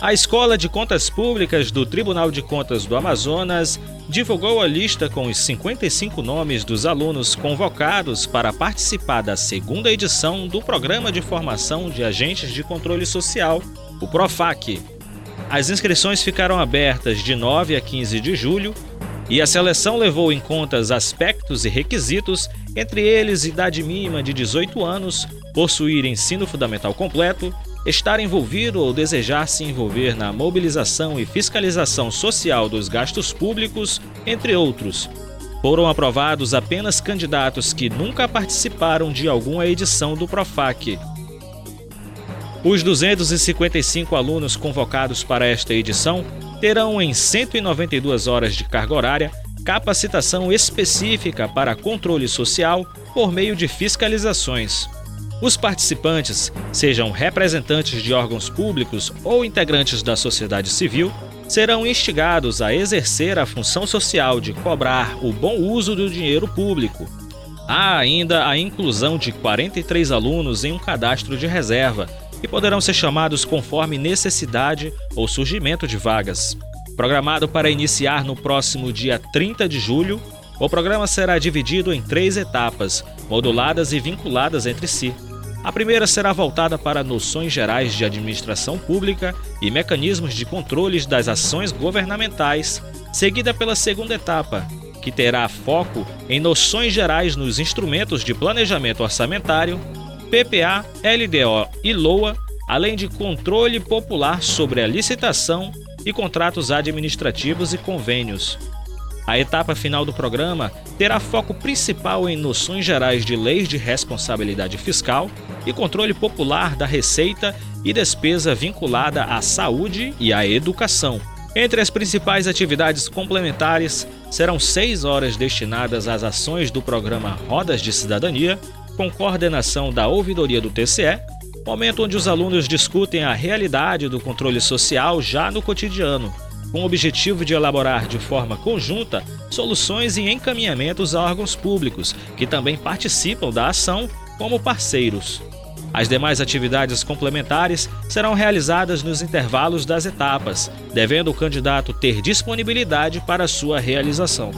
A Escola de Contas Públicas do Tribunal de Contas do Amazonas divulgou a lista com os 55 nomes dos alunos convocados para participar da segunda edição do Programa de Formação de Agentes de Controle Social, o PROFAC. As inscrições ficaram abertas de 9 a 15 de julho e a seleção levou em conta aspectos e requisitos, entre eles idade mínima de 18 anos, possuir ensino fundamental completo, estar envolvido ou desejar se envolver na mobilização e fiscalização social dos gastos públicos, entre outros. Foram aprovados apenas candidatos que nunca participaram de alguma edição do Profac. Os 255 alunos convocados para esta edição terão em 192 horas de carga horária capacitação específica para controle social por meio de fiscalizações. Os participantes, sejam representantes de órgãos públicos ou integrantes da sociedade civil, serão instigados a exercer a função social de cobrar o bom uso do dinheiro público. Há ainda a inclusão de 43 alunos em um cadastro de reserva, que poderão ser chamados conforme necessidade ou surgimento de vagas. Programado para iniciar no próximo dia 30 de julho, o programa será dividido em três etapas, moduladas e vinculadas entre si. A primeira será voltada para noções gerais de administração pública e mecanismos de controles das ações governamentais, seguida pela segunda etapa, que terá foco em noções gerais nos instrumentos de planejamento orçamentário, PPA, LDO e LOA, além de controle popular sobre a licitação e contratos administrativos e convênios. A etapa final do programa terá foco principal em noções gerais de leis de responsabilidade fiscal e controle popular da receita e despesa vinculada à saúde e à educação. Entre as principais atividades complementares, serão seis horas destinadas às ações do programa Rodas de Cidadania, com coordenação da ouvidoria do TCE, momento onde os alunos discutem a realidade do controle social já no cotidiano com o objetivo de elaborar de forma conjunta soluções e encaminhamentos a órgãos públicos, que também participam da ação como parceiros. As demais atividades complementares serão realizadas nos intervalos das etapas, devendo o candidato ter disponibilidade para sua realização.